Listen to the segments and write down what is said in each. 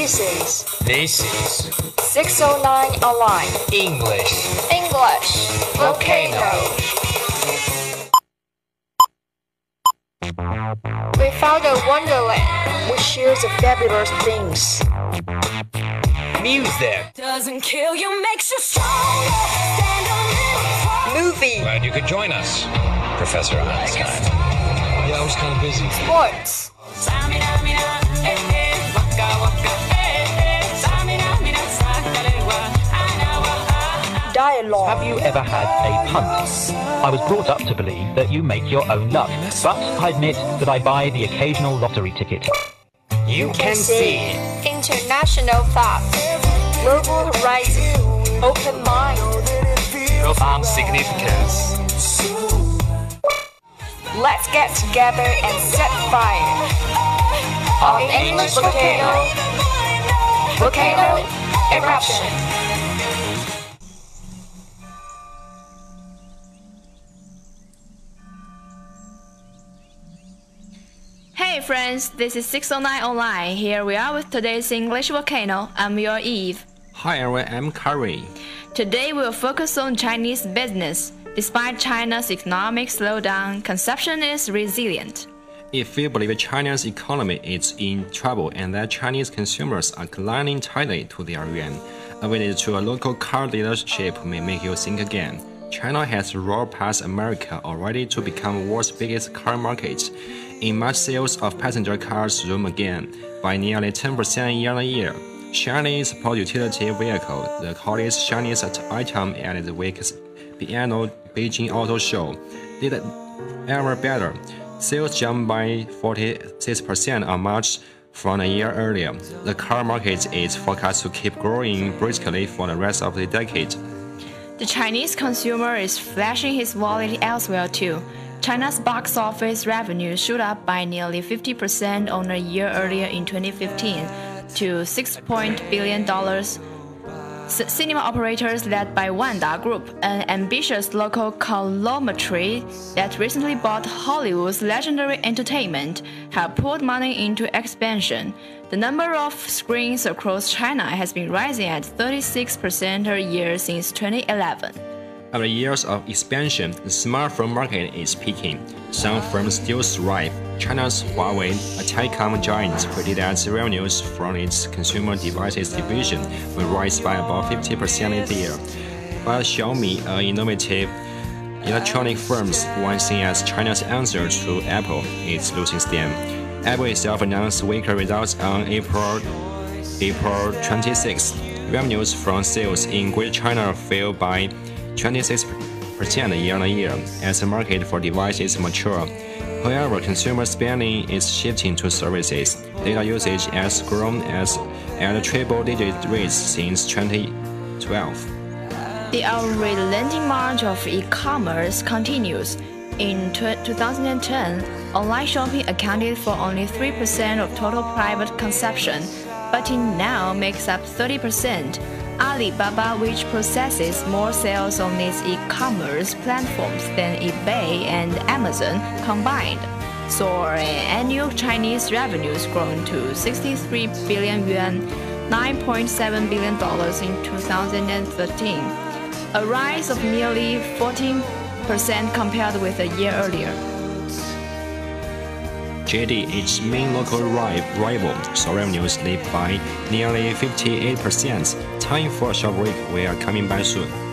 This is This is 609 Online English English Volcano. We found a wonderland which shares the fabulous things. Music. Doesn't kill you, makes you stronger. Movie, Glad you could join us, Professor Einstein. Yeah, I was kind of busy. sports, Have you ever had a punt? I was brought up to believe that you make your own luck, but I admit that I buy the occasional lottery ticket. You can see. International thoughts, global horizon, open mind. Profound significance. Let's get together and set fire. On English volcano, volcano eruption. Hey friends, this is 609 Online. Here we are with today's English volcano. I'm your Eve. Hi everyone, I'm Curry. Today we'll focus on Chinese business. Despite China's economic slowdown, consumption is resilient. If you believe China's economy is in trouble and that Chinese consumers are clinging tightly to their yuan, a visit to a local car dealership may make you think again. China has roared past America already to become the world's biggest car market. In March, sales of passenger cars zoomed again by nearly 10% year on year. Chinese sport utility vehicle, the hottest Chinese item at the week's biennial Beijing Auto Show, did ever better. Sales jumped by 46% on March from a year earlier. The car market is forecast to keep growing briskly for the rest of the decade. The Chinese consumer is flashing his wallet elsewhere too. China's box office revenue shot up by nearly 50% on a year earlier in 2015 to $6 billion. Cinema operators led by Wanda Group, an ambitious local conglomerate that recently bought Hollywood's legendary entertainment, have poured money into expansion. The number of screens across China has been rising at 36% a year since 2011. After years of expansion, the smartphone market is peaking. Some firms still thrive. China's Huawei, a telecom giant, predicted revenues from its consumer devices division will rise by about 50% this year. While Xiaomi, an innovative electronic firm once seen as China's answer to Apple, is losing steam. Apple itself announced weaker results on April April 26. Revenues from sales in Greater China fell by 26% year on year as the market for devices mature. However, consumer spending is shifting to services. Data usage has grown as at triple-digit rates since 2012. The unrelenting march of e-commerce continues. In 2010, online shopping accounted for only 3% of total private consumption, but it now makes up 30%. Alibaba, which processes more sales on its e-commerce platforms than eBay and Amazon combined, saw annual Chinese revenues grown to 63 billion yuan, 9.7 billion dollars in 2013, a rise of nearly 14% compared with a year earlier. JD, its main local rival, saw revenues leap by nearly 58%. Time for a short break. We are coming back soon.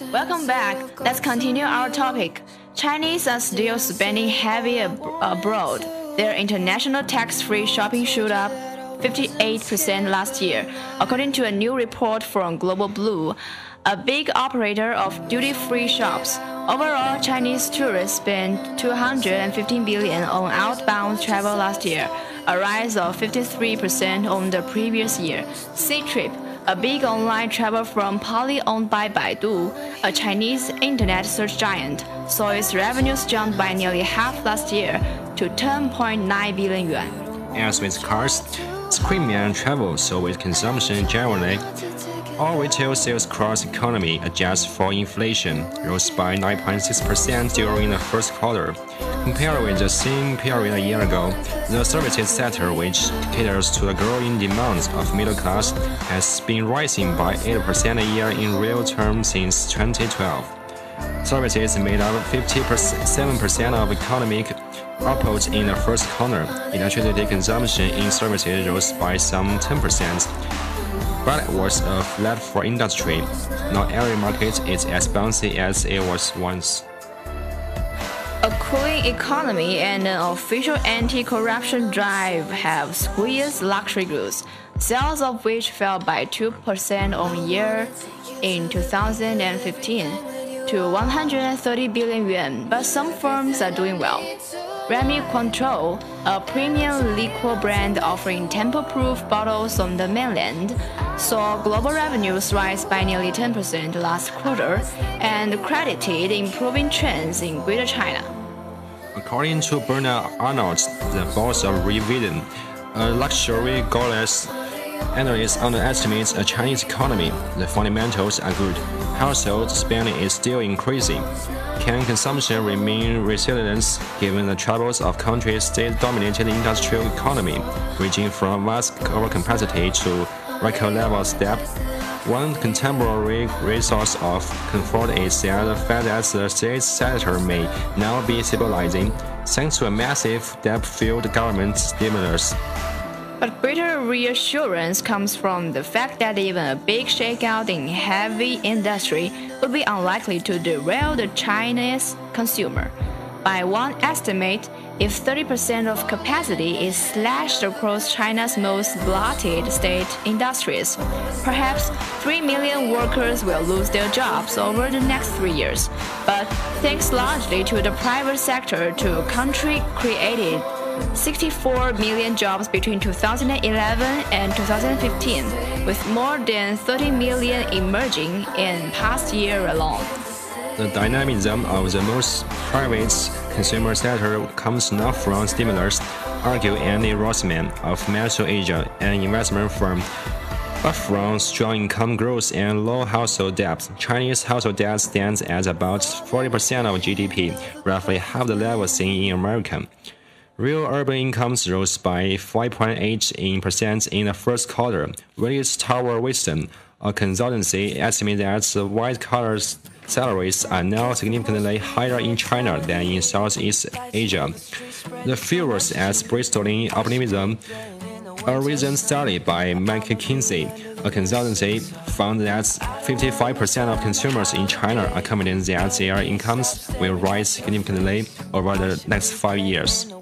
Welcome back. Let's continue our topic. Chinese are still spending heavy ab- abroad. Their international tax-free shopping shoot up 58% last year, according to a new report from Global Blue, a big operator of duty-free shops. Overall, Chinese tourists spent 215 billion on outbound travel last year, a rise of 53% on the previous year. Ctrip, a big online travel firm partly owned by Baidu, a Chinese internet search giant, saw its revenues jump by nearly half last year to 10.9 billion yuan. As with cars, premium travel, so with consumption generally, all retail sales across the economy adjust for inflation rose by 9.6% during the first quarter. Compared with the same period a year ago, the services sector, which caters to the growing demands of middle class, has been rising by 8% a year in real terms since 2012. Services made up 57% of economic output in the first quarter. Electricity consumption in services rose by some 10%, but it was a flat for industry. Not every market is as bouncy as it was once. A cooling economy and an official anti-corruption drive have squeezed luxury goods, sales of which fell by 2% on year in 2015 to 130 billion yuan, but some firms are doing well. Remy Cointreau, a premium liquor brand offering tamper-proof bottles on the mainland, saw global revenues rise by nearly 10% last quarter and credited improving trends in Greater China. According to Bernard Arnault, the boss of Revision, a luxury goddess analyst underestimate a Chinese economy. The fundamentals are good. Household spending is still increasing. Can consumption remain resilient given the troubles of country's state-dominated industrial economy, ranging from vast overcapacity to record level step? One contemporary resource of comfort is the fact that the state sector may now be stabilizing thanks to a massive debt-filled government stimulus. But greater reassurance comes from the fact that even a big shakeout in heavy industry would be unlikely to derail the Chinese consumer. By one estimate, if 30% of capacity is slashed across China's most blighted state industries, perhaps 3 million workers will lose their jobs over the next three years. But thanks largely to the private sector, to country created 64 million jobs between 2011 and 2015, with more than 30 million emerging in past year alone. The dynamism of the most private consumer sector comes not from stimulus, argue Andy Rothman of Matthews Asia, an investment firm, but from strong income growth and low household debt. Chinese household debt stands at about 40% of GDP, roughly half the level seen in America. Real urban incomes rose by 5.8% in the first quarter. Willis Towers Watson, a consultancy, estimates that white-collar salaries are now significantly higher in China than in Southeast Asia. The fuels as Bristoling optimism. A recent study by McKinsey, a consultancy, found that 55% of consumers in China are confident that their incomes will rise significantly over the next five years.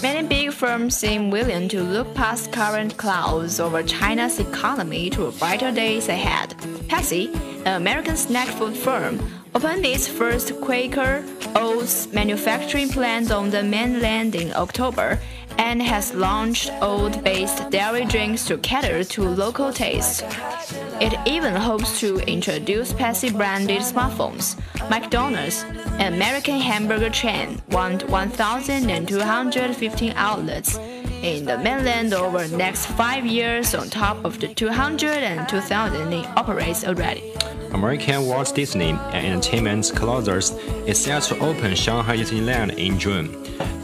Many big firms seem willing to look past current clouds over China's economy to brighter days ahead. Pepsi, an American snack food firm, opened its first Quaker oats manufacturing plant on the mainland in October and has launched oat-based dairy drinks to cater to local tastes. It even hopes to introduce Pepsi-branded smartphones. McDonald's, an American hamburger chain, won 1,215 outlets in the mainland over the next five years on top of the 200 and 2,000 it operates already. American Walt Disney, entertainment colossus, is set to open Shanghai Disneyland in June.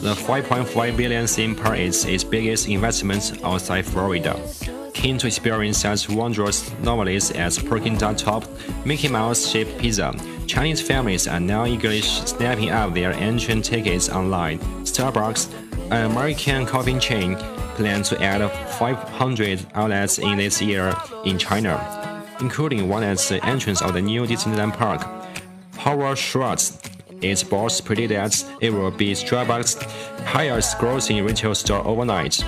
The 5.5 billion theme park is its biggest investment outside Florida. Keen to experience such wondrous novelties as Peking Dot Top, Mickey Mouse shaped pizza, Chinese families are now eagerly snapping up their entrance tickets online. Starbucks, an American coffee chain, plans to add 500 outlets in this year in China, including one at the entrance of the new Disneyland Park. Howard Schultz. Its boss predicted that it will be Starbucks' highest grossing retail store overnight.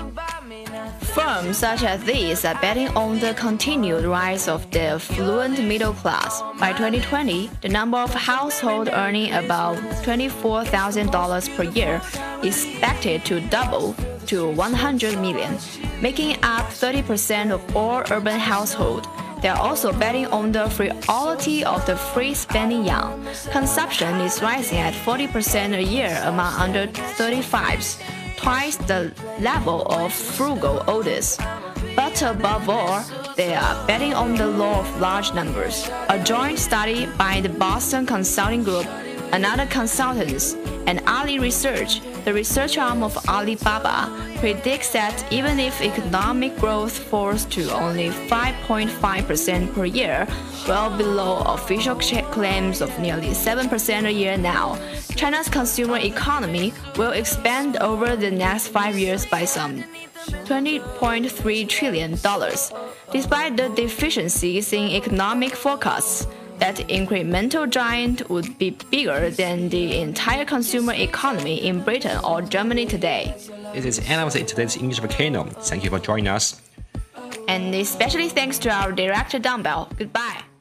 Firms such as these are betting on the continued rise of the affluent middle class. By 2020, the number of households earning about $24,000 per year is expected to double to 100 million, making up 30% of all urban households. They are also betting on the frivolity of the free spending young. Consumption is rising at 40% a year among under 35s, twice the level of frugal oldest. But above all, they are betting on the law of large numbers. A joint study by the Boston Consulting Group, another consultants, and Ali Research, the research arm of Alibaba, predicts that even if economic growth falls to only 5.5% per year, well below official claims of nearly 7% a year now, China's consumer economy will expand over the next five years by some $20.3 trillion, despite the deficiencies in economic forecasts that incremental giant would be bigger than the entire consumer economy in Britain or Germany today. This is end of today's English Volcano. Thank you for joining us. And especially thanks to our director Dumbbell. Goodbye.